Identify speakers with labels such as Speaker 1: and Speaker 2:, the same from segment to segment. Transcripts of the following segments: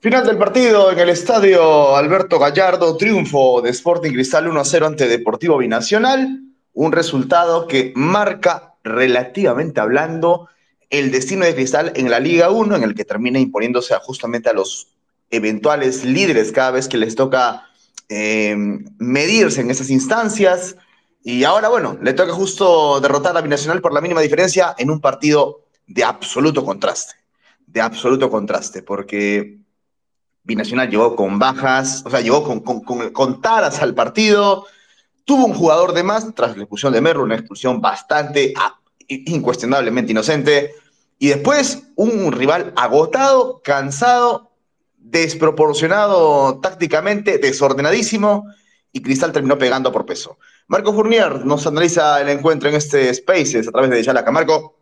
Speaker 1: Final del partido en el estadio Alberto Gallardo, triunfo de Sporting Cristal 1 0 ante Deportivo Binacional, un resultado que marca relativamente hablando el destino de Cristal en la Liga 1, en el que termina imponiéndose justamente a los eventuales líderes cada vez que les toca eh, medirse en esas instancias. Y ahora, bueno, le toca justo derrotar a Binacional por la mínima diferencia en un partido de absoluto contraste, de absoluto contraste, porque Binacional llegó con bajas, o sea, llegó con, con, taras al partido, tuvo un jugador de más tras la expulsión de Merlo, una expulsión bastante, ah, incuestionablemente inocente, y después un rival agotado, cansado, desproporcionado tácticamente, desordenadísimo, y Cristal terminó pegando por peso. Marco Fournier nos analiza el encuentro en este Spaces a través de Yalaca. Marco.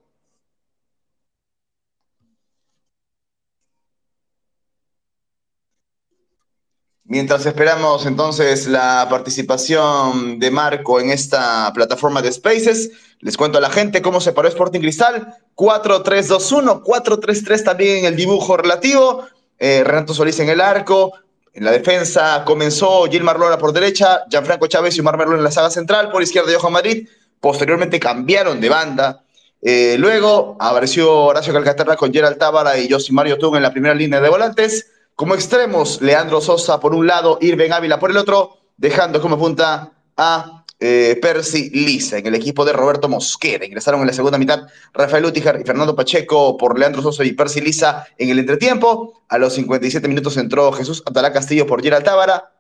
Speaker 1: Mientras esperamos entonces la participación de Marco en esta plataforma de Spaces, les cuento a la gente cómo se paró Sporting Cristal. 4-3-2-1, 4-3-3 también en el dibujo relativo. Eh, Renato Solís en el arco. En la defensa comenzó Gilmar Lora por derecha, Gianfranco Chávez y Omar Merlo en la saga central. Por izquierda, Johan Madrid. Posteriormente cambiaron de banda. Eh, luego apareció Horacio Calcaterra con Gerald Tábara y Mario Tun en la primera línea de volantes. Como extremos, Leandro Sosa por un lado, Irben Ávila por el otro, dejando como punta a eh, Percy Lisa en el equipo de Roberto Mosquera. Ingresaron en la segunda mitad Rafael Utijar y Fernando Pacheco por Leandro Sosa y Percy Lisa en el entretiempo. A los 57 minutos entró Jesús Atalá Castillo por Gerald Tábara.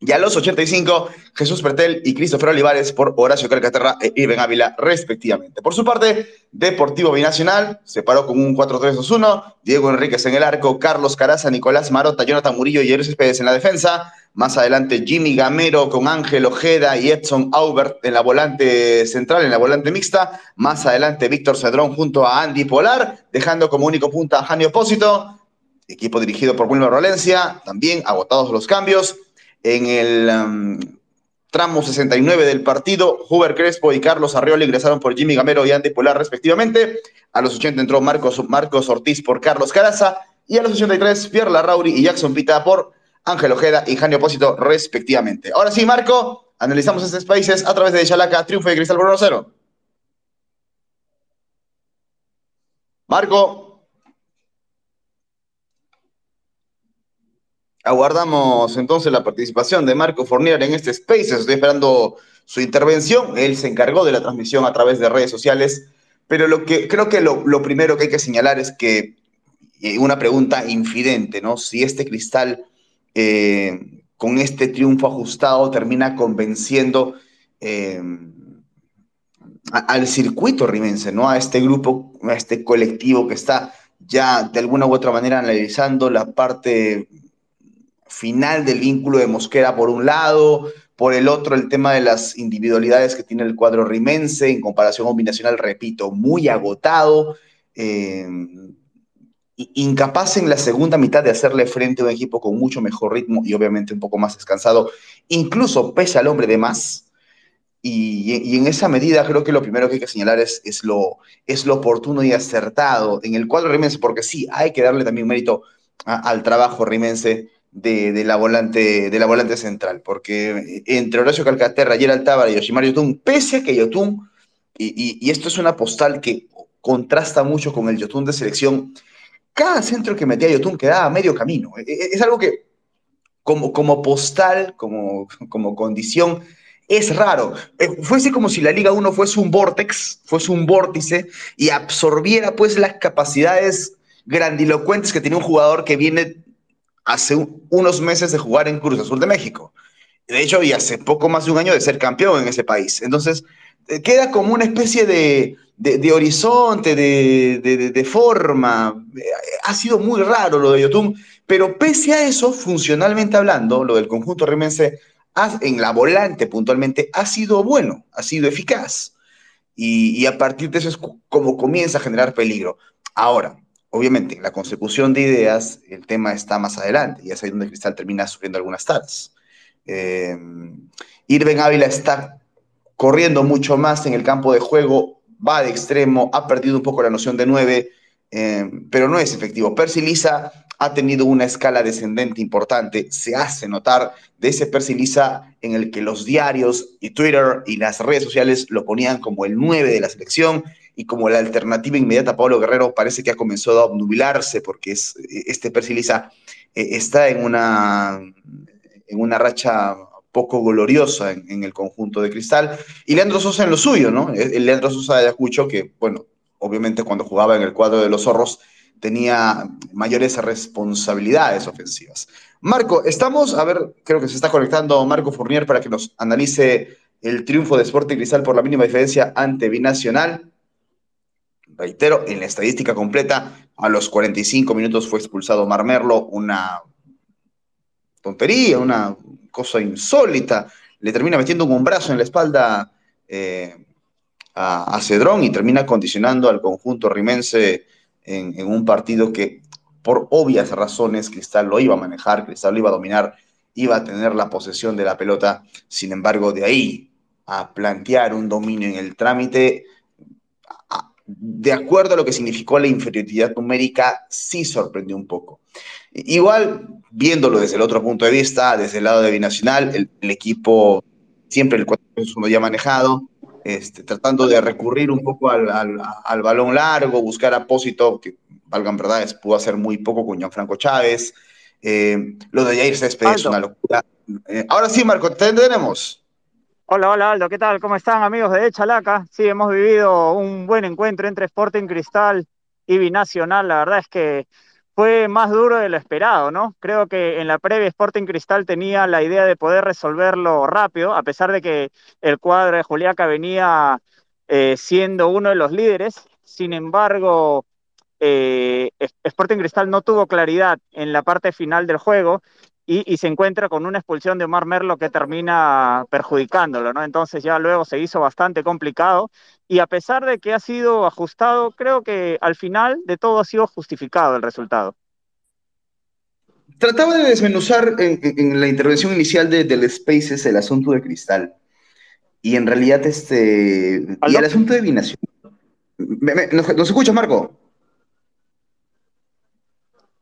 Speaker 1: Y a los 85, Jesús Pertel y Cristófer Olivares por Horacio Calcaterra e Irben Ávila, respectivamente. Por su parte, Deportivo Binacional se paró con un 4-3-2-1. Diego Enríquez en el arco, Carlos Caraza, Nicolás Marota, Jonathan Murillo y Eres Pérez en la defensa. Más adelante, Jimmy Gamero con Ángel Ojeda y Edson Aubert en la volante central, en la volante mixta. Más adelante, Víctor Cedrón junto a Andy Polar, dejando como único punta a Jani Opósito. Equipo dirigido por Wilmer Valencia, también agotados los cambios. En el um, tramo 69 del partido, Huber Crespo y Carlos Arreola ingresaron por Jimmy Gamero y Andy Polar respectivamente. A los 80 entró Marcos, Marcos Ortiz por Carlos Caraza. Y a los 83, Pierre Larrauri y Jackson Pita por Ángel Ojeda y Janio Opósito respectivamente. Ahora sí, Marco, analizamos estos países a través de Chalaca, triunfo de Cristal por 0. Marco. Aguardamos entonces la participación de Marco Fornier en este Space. Estoy esperando su intervención. Él se encargó de la transmisión a través de redes sociales. Pero lo que creo que lo, primero que hay que señalar es que eh, una pregunta infidente, ¿no? Si este cristal eh, con este triunfo ajustado termina convenciendo eh, al circuito rimense, ¿no? A este grupo, a este colectivo que está ya de alguna u otra manera analizando la parte final del vínculo de Mosquera por un lado, por el otro el tema de las individualidades que tiene el cuadro rimense en comparación con Binacional, repito, muy agotado, eh, incapaz en la segunda mitad de hacerle frente a un equipo con mucho mejor ritmo y obviamente un poco más descansado, incluso pese al hombre de más. Y, en esa medida creo que lo primero que hay que señalar es, lo, es lo oportuno y acertado en el cuadro rimense, porque sí, hay que darle también mérito al trabajo rimense de, la volante, de la volante central, porque entre Horacio Calcaterra, Gerald Tábara y Yoshimar Yotun, pese a que Yotun, y, esto es una postal que contrasta mucho con el Yotun de selección, cada centro que metía Yotun quedaba a medio camino. E, e, es, algo que, como, como postal, como, como condición, es raro. Eh, fuese como si la Liga 1 fuese un vortex, fuese un vórtice y absorbiera pues las capacidades grandilocuentes que tiene un jugador que viene hace unos meses de jugar en Cruz Azul de México. De hecho, y hace poco más de un año de ser campeón en ese país. Entonces, eh, queda como una especie de, horizonte, de, forma. Ha sido muy raro lo de Yotun, pero pese a eso, funcionalmente hablando, lo del conjunto remense en la volante puntualmente ha sido bueno, ha sido eficaz. Y, y a partir de eso es como comienza a generar peligro. Ahora, obviamente, en la consecución de ideas, el tema está más adelante, y es ahí donde Cristal termina sufriendo algunas taras. Eh, Irben Ávila está corriendo mucho más en el campo de juego, va de extremo, ha perdido un poco la noción de nueve, eh, pero no es efectivo. Percy Lisa ha tenido una escala descendente importante, se hace notar de ese Persiliza en el que los diarios y Twitter y las redes sociales lo ponían como el 9 de la selección y como la alternativa inmediata a Pablo Guerrero parece que ha comenzado a obnubilarse porque es, este Persiliza eh, está en una, en una racha poco gloriosa en, el conjunto de Cristal. Y Leandro Sosa en lo suyo, ¿no? El Leandro Sosa de Ayacucho, que, bueno, obviamente cuando jugaba en el cuadro de los zorros tenía mayores responsabilidades ofensivas. Marco, estamos, a ver, creo que se está conectando Marco Fournier para que nos analice el triunfo de Sporting Cristal por la mínima diferencia ante Binacional. Reitero, en la estadística completa, a los 45 minutos fue expulsado Marmerlo, una tontería, una cosa insólita. Le termina metiendo un brazo en la espalda eh, a, Cedrón y termina condicionando al conjunto rimense en, un partido que, por obvias razones, Cristal lo iba a manejar, Cristal lo iba a dominar, iba a tener la posesión de la pelota. Sin embargo, de ahí a plantear un dominio en el trámite, de acuerdo a lo que significó la inferioridad numérica, sí sorprendió un poco. Igual, viéndolo desde el otro punto de vista, desde el lado de Binacional, el, equipo siempre el 4 uno ya manejado, este, tratando de recurrir un poco al, balón largo, buscar apósito, que valgan verdades, pudo hacer muy poco con Gianfranco Chávez. Eh, lo de Jair Céspedes es una locura. Eh, ahora sí, Marco, te tenemos.
Speaker 2: Hola, hola Aldo, ¿qué tal? ¿Cómo están amigos de Chalaca? Sí, hemos vivido un buen encuentro entre Sporting Cristal y Binacional. La verdad es que fue más duro de lo esperado, ¿no? Creo que en la previa Sporting Cristal tenía la idea de poder resolverlo rápido, a pesar de que el cuadro de Juliaca venía eh, siendo uno de los líderes. Sin embargo, eh, Sporting Cristal no tuvo claridad en la parte final del juego y, se encuentra con una expulsión de Omar Merlo que termina perjudicándolo, ¿no? Entonces ya luego se hizo bastante complicado y a pesar de que ha sido ajustado, creo que al final de todo ha sido justificado el resultado.
Speaker 1: Trataba de desmenuzar en, la intervención inicial de, del Spaces el asunto de Cristal y en realidad este... Y el asunto de Binación. ¿Nos, ¿Nos escucha, Marco?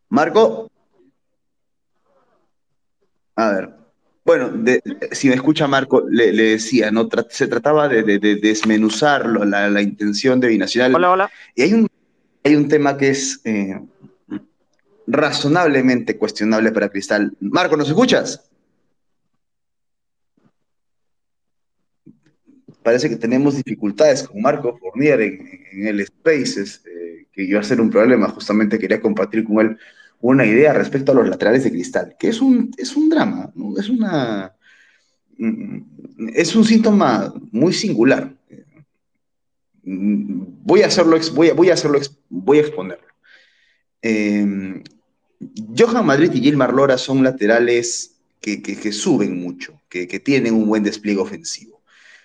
Speaker 1: Marco. A ver. Bueno, si me escucha Marco, le, decía, ¿no? se trataba de, desmenuzar la, intención de Binacional.
Speaker 2: Hola, hola.
Speaker 1: Y hay un, hay un tema que es eh, razonablemente cuestionable para Cristal. Marco, ¿nos escuchas? Parece que tenemos dificultades con Marco Fournier en, el Spaces, eh, que iba a ser un problema. Justamente quería compartir con él una idea respecto a los laterales de cristal, que es un, es un drama, es, una, mm, es un síntoma muy singular. Voy a hacerlo, voy a, voy a hacerlo, voy a exponerlo. Em, Johan Madrid y Gilmar Lora son laterales que, que, suben mucho, que, que, tienen un buen despliegue ofensivo.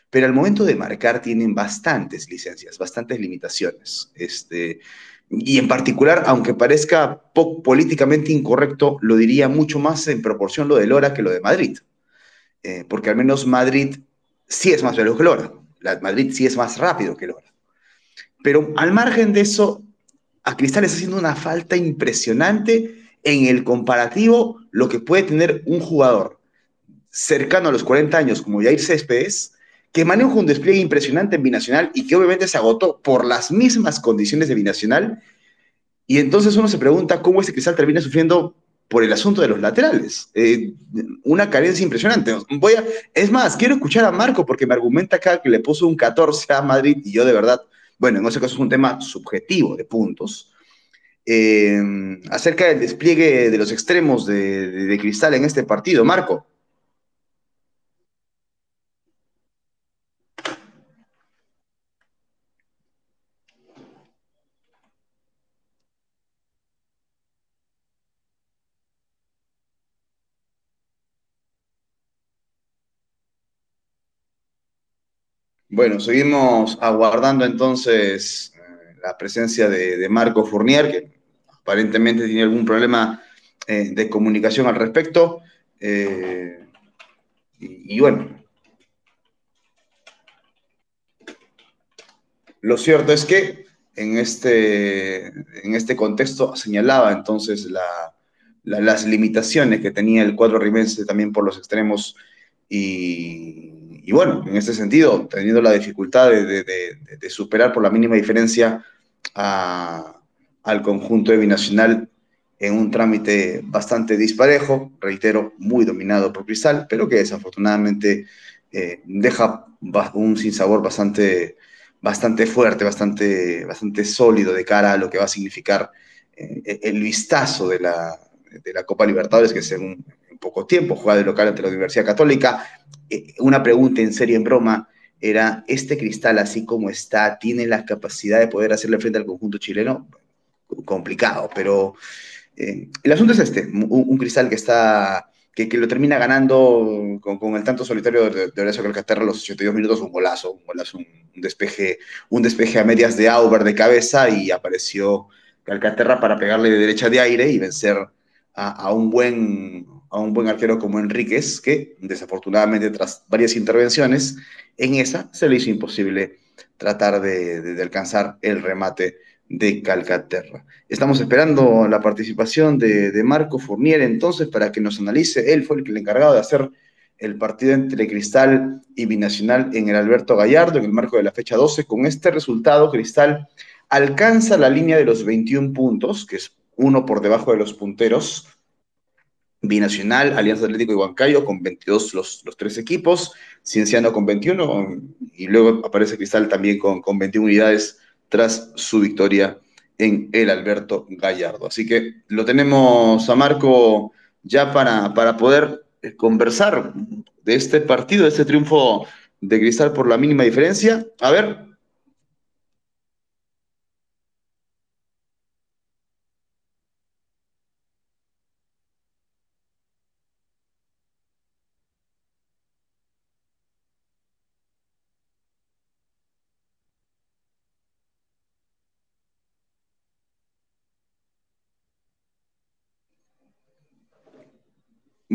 Speaker 1: Pero al momento de marcar tienen bastantes licencias, bastantes limitaciones. Este, y en particular, aunque parezca políticamente incorrecto, lo diría mucho más en proporción lo de Lora que lo de Madrid. Eh, porque al menos Madrid sí es más veloz que Lora. Madrid sí es más rápido que Lora. Pero al margen de eso, a Cristal está haciendo una falta impresionante en el comparativo lo que puede tener un jugador cercano a los 40 años como Jair Céspedes que maneja un despliegue impresionante en Binacional y que obviamente se agotó por las mismas condiciones de Binacional. Y entonces uno se pregunta cómo ese Cristal termina sufriendo por el asunto de los laterales. Eh, una carencia impresionante. Voy a, es más, quiero escuchar a Marco porque me argumenta acá que le puso un 14 a Madrid y yo de verdad, bueno, en ese caso es un tema subjetivo de puntos. Eh, acerca del despliegue de los extremos de Cristal en este partido. Marco. Bueno, seguimos aguardando entonces eh, la presencia de, Marco Fournier, que aparentemente tiene algún problema eh, de comunicación al respecto. Eh, y, bueno, lo cierto es que en este, en este contexto señalaba entonces la, las limitaciones que tenía el cuadro rimense también por los extremos y, bueno, en ese sentido, teniendo la dificultad de, superar por la mínima diferencia al conjunto de Binacional en un trámite bastante disparejo, reitero, muy dominado por Cristal, pero que desafortunadamente eh, deja un sinsabor bastante, bastante fuerte, bastante, bastante sólido de cara a lo que va a significar eh, el vistazo de la, de la Copa Libertadores, que en, poco tiempo, juega de local ante la Universidad Católica. Eh, una pregunta en serio, en broma, era, ¿este cristal así como está, tiene la capacidad de poder hacerle frente al conjunto chileno? Complicado, pero eh, el asunto es este, un, cristal que está... Que, lo termina ganando con, el tanto solitario de, de Horacio Calcaterra a los 82 minutos, un golazo, un golazo, un, despeje, un despeje a medias de Auber de cabeza y apareció Calcaterra para pegarle de derecha de aire y vencer a, un buen, a un buen arquero como Enríquez, que desafortunadamente tras varias intervenciones, en esa se le hizo imposible tratar de, alcanzar el remate de Calcaterra. Estamos esperando la participación de, Marco Fournier entonces para que nos analice. Él fue el, encargado de hacer el partido entre Cristal y Binacional en el Alberto Gallardo en el marco de la fecha 12. Con este resultado, Cristal alcanza la línea de los 21 puntos, que es uno por debajo de los punteros. Binacional, Alianza Atlético y Huancayo con 22 los, tres equipos, Cienciano con 21 y luego aparece Cristal también con, con 21 unidades tras su victoria en el Alberto Gallardo. Así que lo tenemos a Marco ya para, para poder eh, conversar de este partido, de este triunfo de Cristal por la mínima diferencia. A ver,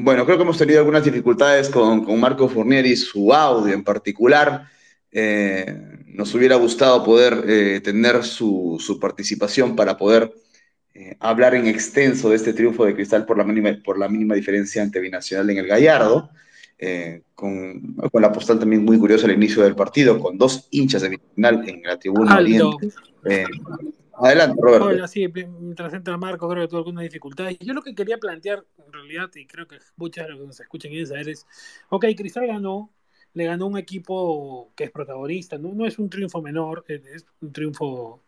Speaker 1: Bueno, creo que hemos tenido algunas dificultades con, Marco Fournier y su audio en particular. Eh, nos hubiera gustado poder eh, tener su, participación para poder eh, hablar en extenso de este triunfo de Cristal por la mínima, por la mínima diferencia ante Binacional en el Gallardo. Con, la postal también muy curiosa al inicio del partido, con dos hinchas de Binacional en la tribuna oriente. Adelante, Roberto.
Speaker 3: Hola, sí, mientras entra Marco, creo que tuvo algunas dificultades. Yo lo que quería plantear, en realidad, y creo que muchas de los que nos escuchan quieren saber es, ok, Cristal ganó, le ganó un equipo que es protagonista, no, no es un triunfo menor, es un triunfo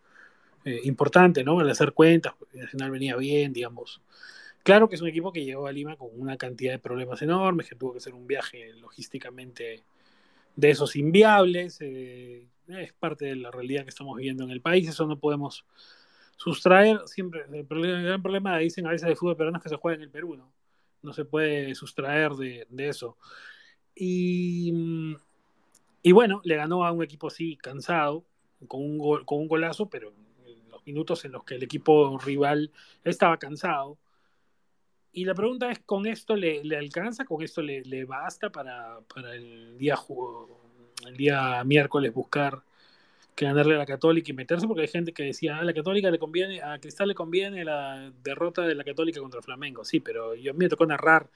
Speaker 3: eh, importante, ¿no? Al hacer cuentas, porque Nacional venía bien, digamos. Claro que es un equipo que llegó a Lima con una cantidad de problemas enormes, que tuvo que hacer un viaje logísticamente de esos inviables. Eh, es parte de la realidad que estamos viviendo en el país, eso no podemos sustraer siempre. El, gran problema, dicen a veces de fútbol peruano es que se juega en el Perú, ¿no? No se puede sustraer de, eso. Y, y, bueno, le ganó a un equipo así, cansado, con un, con un golazo, pero en los minutos en los que el equipo rival estaba cansado. Y la pregunta es, ¿con esto le, alcanza? ¿Con esto le, basta para, para el día el día miércoles buscar que ganarle a la Católica y meterse, porque hay gente que decía, a ah, la Católica le conviene, a Cristal le conviene la derrota de la Católica contra el Flamengo. Sí, pero yo me tocó narrar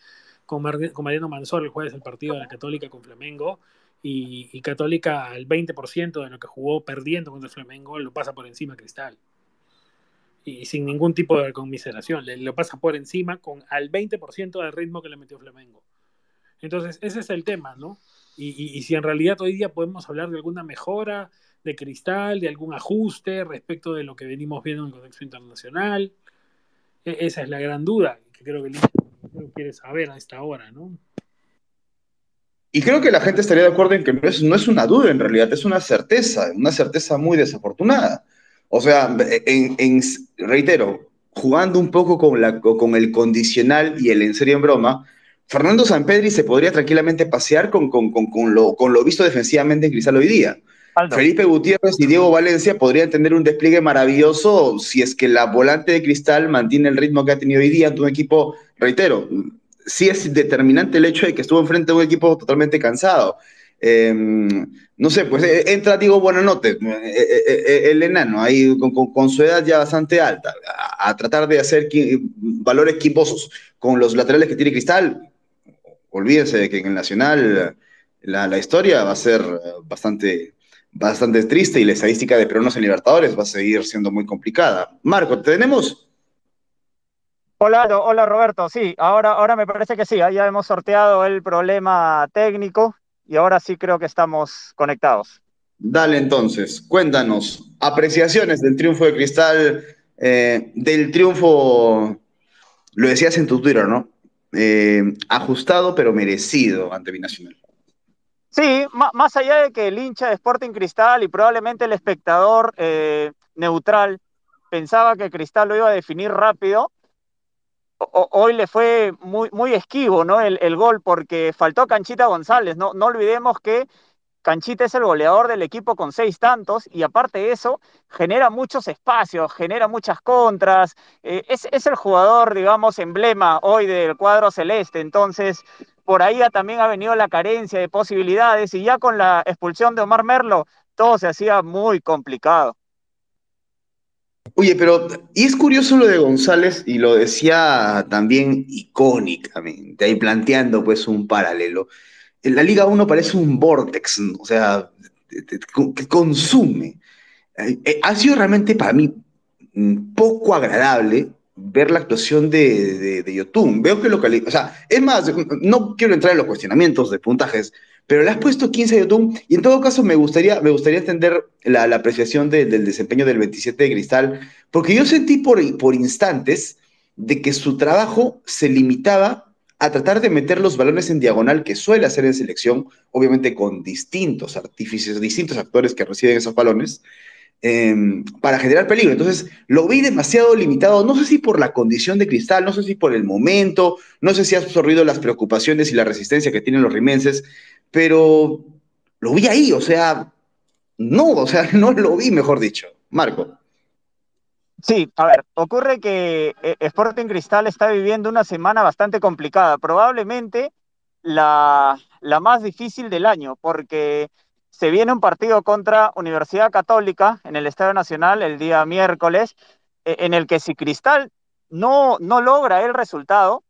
Speaker 3: con, con Mariano Mansor el jueves el partido de la Católica con Flamengo y, Católica al 20% de lo que jugó perdiendo contra el Flamengo lo pasa por encima Cristal. Y sin ningún tipo de conmiseración, le, lo pasa por encima con al 20% del ritmo que le metió Flamengo. Entonces, ese es el tema, ¿no? Y, si en realidad hoy día podemos hablar de alguna mejora de cristal, de algún ajuste respecto de lo que venimos viendo en el contexto internacional. E, esa es la gran duda que creo que el quiere saber a esta hora, ¿no?
Speaker 1: Y creo que la gente estaría de acuerdo en que no es, no es una duda en realidad, es una certeza, una certeza muy desafortunada. O sea, en, reitero, jugando un poco con, la, con el condicional y el en serio en broma, Fernando Sampedri se podría tranquilamente pasear con, con, lo, visto defensivamente en Cristal hoy día. Felipe Gutiérrez y Diego Valencia podrían tener un despliegue maravilloso si es que la volante de Cristal mantiene el ritmo que ha tenido hoy día ante un equipo, reitero, sí es determinante el hecho de que estuvo enfrente de un equipo totalmente cansado. Em, no sé, pues eh, entra Diego Buenanote, el enano, ahí con, su edad ya bastante alta, a, tratar de hacer valores equiposos con los laterales que tiene Cristal. Olvídense de que en el Nacional la, historia va a ser bastante, bastante triste y la estadística de peruanos en Libertadores va a seguir siendo muy complicada. Marco, ¿tenemos?
Speaker 2: Hola, hola Roberto. Sí, ahora, ahora me parece que sí, ya hemos sorteado el problema técnico y ahora sí creo que estamos conectados.
Speaker 1: Dale entonces, cuéntanos, apreciaciones del triunfo de Cristal, eh, del triunfo, lo decías en tu Twitter, ¿no? Eh, ajustado pero merecido ante Binacional.
Speaker 2: Sí, más allá de que el hincha de Sporting Cristal y probablemente el espectador eh, neutral pensaba que Cristal lo iba a definir rápido, hoy le fue muy, esquivo ¿no? El, gol porque faltó Canchita González. No, no olvidemos que Canchita es el goleador del equipo con seis tantos y aparte de eso genera muchos espacios, genera muchas contras. Eh, es, es, el jugador, digamos, emblema hoy del cuadro celeste. Entonces, por ahí también ha venido la carencia de posibilidades y ya con la expulsión de Omar Merlo todo se hacía muy complicado.
Speaker 1: Oye, pero, y es curioso lo de González, y lo decía también icónicamente, ahí planteando pues un paralelo. La Liga 1 parece un vortex, o sea, que consume. Eh, eh, ha sido realmente para mí mm, poco agradable ver la actuación de, de, Yotun. Veo que lo o sea, es más, no quiero entrar en los cuestionamientos de puntajes, pero le has puesto 15 a YouTube y en todo caso me gustaría, me gustaría entender la, apreciación del desempeño del 27 de Cristal, porque yo sentí por, por instantes de que su trabajo se limitaba a tratar de meter los balones en diagonal que suele hacer en selección, obviamente con distintos artífices, distintos actores que reciben esos balones, em, para generar peligro. Entonces, lo vi demasiado limitado, no sé si por la condición de cristal, no sé si por el momento, no sé si ha absorbido las preocupaciones y la resistencia que tienen los rimenses, pero lo vi ahí, o sea, no, o sea, no lo vi, mejor dicho. Marco.
Speaker 2: Sí, a ver, ocurre que eh, Sporting Cristal está viviendo una semana bastante complicada, probablemente la, la más difícil del año, porque se viene un partido contra Universidad Católica en el Estadio Nacional el día miércoles, e, en el que si Cristal no, no logra el resultado,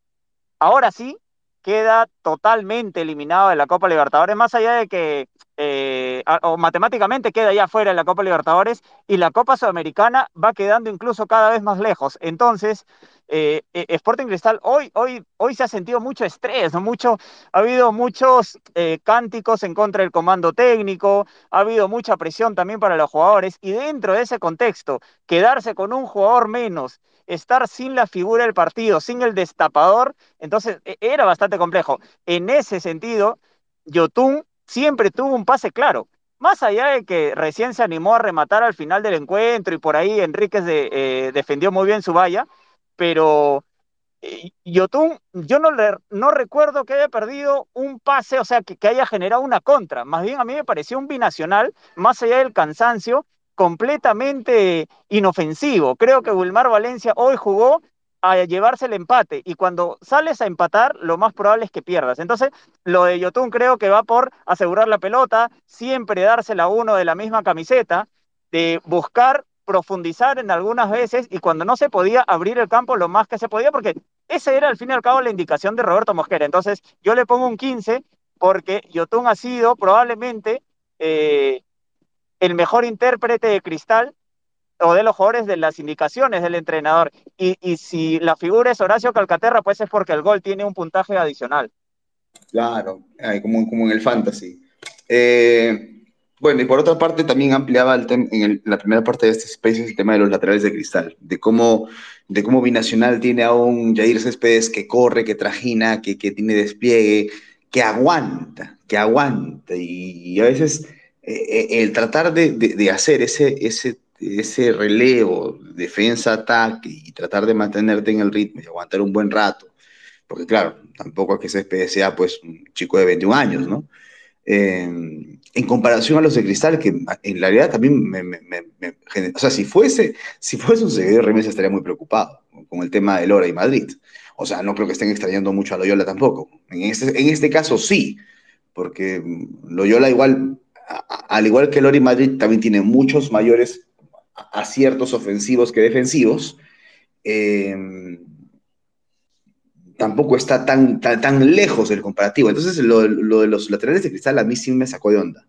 Speaker 2: ahora sí queda totalmente eliminado de la Copa Libertadores, más allá de que eh, o matemáticamente queda ya fuera de la Copa Libertadores y la Copa Sudamericana va quedando incluso cada vez más lejos. Entonces, eh, eh, Sporting Cristal hoy, hoy, hoy se ha sentido mucho estrés, ¿no? mucho, ha habido muchos cánticos en contra del comando técnico, ha habido mucha presión también para los jugadores y dentro de ese contexto, quedarse con un jugador menos estar sin la figura del partido, sin el destapador, entonces e, era bastante complejo. En ese sentido, Yotun siempre tuvo un pase claro. Más allá de que recién se animó a rematar al final del encuentro y por ahí Enríquez eh, defendió muy bien su valla, pero eh, Yotun, yo no, no recuerdo que haya perdido un pase, o sea, que, que, haya generado una contra. Más bien a mí me pareció un binacional, más allá del cansancio, completamente inofensivo. Creo que Wilmar Valencia hoy jugó a llevarse el empate y cuando sales a empatar lo más probable es que pierdas. Entonces, lo de Yotun creo que va por asegurar la pelota, siempre dársela a uno de la misma camiseta, de buscar profundizar en algunas veces y cuando no se podía abrir el campo lo más que se podía porque ese era al fin y al cabo la indicación de Roberto Mosquera. Entonces, yo le pongo un 15 porque Yotun ha sido probablemente eh, el mejor intérprete de cristal o de los jugadores de las indicaciones del entrenador. Y, si la figura es Horacio Calcaterra, pues es porque el gol tiene un puntaje adicional.
Speaker 1: Claro, como, como en el fantasy. Eh, bueno, y por otra parte también ampliaba el en la primera parte de este space el tema de los laterales de cristal, de cómo, de cómo Binacional tiene a un Jair Céspedes que corre, que trajina, que, que tiene despliegue, que aguanta, que aguanta. y a veces eh, eh, el tratar de, hacer ese, ese, ese relevo, defensa-ataque y tratar de mantenerte en el ritmo y aguantar un buen rato, porque claro, tampoco es que ese sea pues un chico de 21 años, ¿no? en comparación a los de Cristal, que en realidad también me, o sea, si fuese, si fuese un seguidor Remes estaría muy preocupado con el tema de Lora y Madrid. O sea, no creo que estén extrañando mucho a Loyola tampoco. En este, en este caso sí, porque Loyola igual, al igual que Lori Madrid, también tiene muchos mayores aciertos ofensivos que defensivos. Eh, tampoco está tan, tan, lejos del comparativo. Entonces, lo, de los laterales de cristal a mí sí me sacó de onda.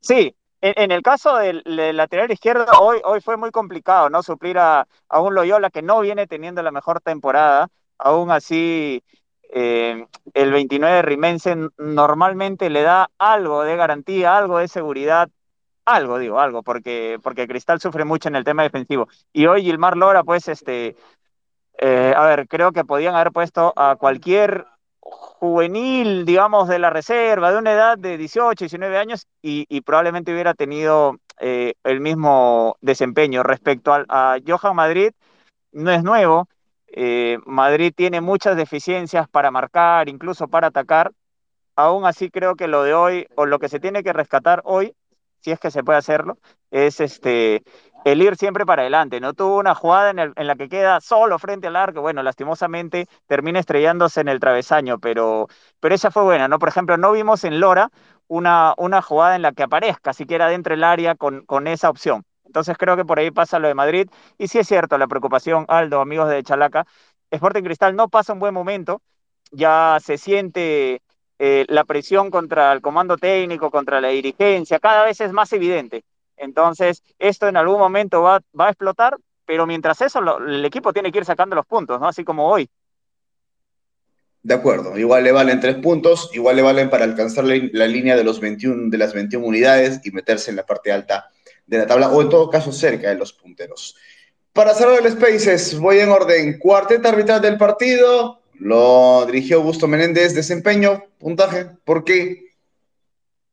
Speaker 2: Sí, en, el caso del, lateral izquierdo, hoy, hoy fue muy complicado, ¿no? Suplir a, a, un Loyola que no viene teniendo la mejor temporada. Aún así, eh, el 29 Rimense normalmente le da algo de garantía, algo de seguridad, algo, digo, algo, porque, porque Cristal sufre mucho en el tema defensivo. Y hoy Gilmar Lora, pues, este, eh, a ver, creo que podían haber puesto a cualquier juvenil, digamos, de la reserva, de una edad de 18, 19 años, y, probablemente hubiera tenido eh, el mismo desempeño. Respecto a Johan Madrid, no es nuevo, eh, Madrid tiene muchas deficiencias para marcar, incluso para atacar. Aún así creo que lo de hoy, o lo que se tiene que rescatar hoy, si es que se puede hacerlo, es este el ir siempre para adelante. No tuvo una jugada en, la que queda solo frente al arco. Bueno, lastimosamente termina estrellándose en el travesaño, pero, pero esa fue buena, ¿no? Por ejemplo, no vimos en Lora una, una jugada en la que aparezca siquiera dentro del área con, con esa opción. Entonces creo que por ahí pasa lo de Madrid. Y sí es cierto, la preocupación, Aldo, amigos de Chalaca, Sporting Cristal no pasa un buen momento, ya se siente eh, la presión contra el comando técnico, contra la dirigencia, cada vez es más evidente. Entonces, esto en algún momento va, a explotar, pero mientras eso, el equipo tiene que ir sacando los puntos, ¿no? Así como hoy.
Speaker 1: De acuerdo, igual le valen tres puntos, igual le valen para alcanzar la, la línea de, los 21, de las 21 unidades y meterse en la parte alta de la tabla, o en todo caso cerca de los punteros. Para cerrar el Spaces, voy en orden. Cuarteta arbitral del partido, lo dirigió Augusto Menéndez, desempeño, puntaje, ¿por qué?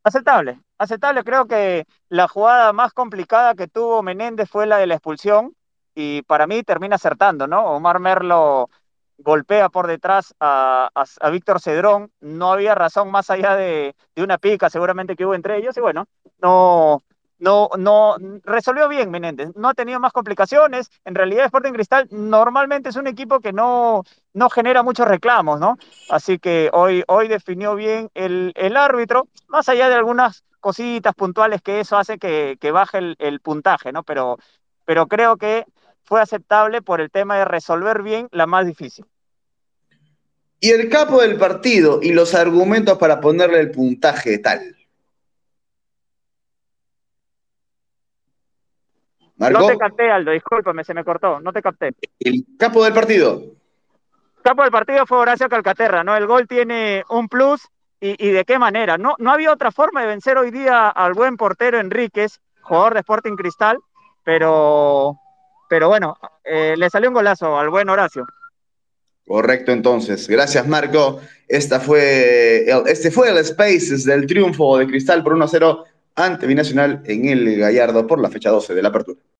Speaker 2: Aceptable, aceptable. Creo que la jugada más complicada que tuvo Menéndez fue la de la expulsión y para mí termina acertando, ¿no? Omar Merlo golpea por detrás a, Víctor Cedrón, no había razón más allá de, una pica seguramente que hubo entre ellos y bueno, no, no, no resolvió bien Menéndez, no ha tenido más complicaciones. En realidad, Sporting Cristal normalmente es un equipo que no, no genera muchos reclamos, ¿no? Así que hoy, hoy definió bien el, árbitro, más allá de algunas cositas puntuales que eso hace que, baje el, puntaje, ¿no? Pero, pero creo que fue aceptable por el tema de resolver bien la más difícil.
Speaker 1: Y el capo del partido y los argumentos para ponerle el puntaje tal.
Speaker 2: No te capté, Aldo, discúlpame, se me cortó, no te capté.
Speaker 1: El capo del partido.
Speaker 2: capo del partido fue Horacio Calcaterra, ¿no? El gol tiene un plus y, de qué manera. No, no había otra forma de vencer hoy día al buen portero Enríquez, jugador de Sporting Cristal, pero, pero bueno, eh, le salió un golazo al buen Horacio.
Speaker 1: Correcto, entonces. Gracias, Marco. Esta fue este fue el Spaces del triunfo de Cristal por 1-0 ante Binacional en el Gallardo por la fecha 12 de la apertura.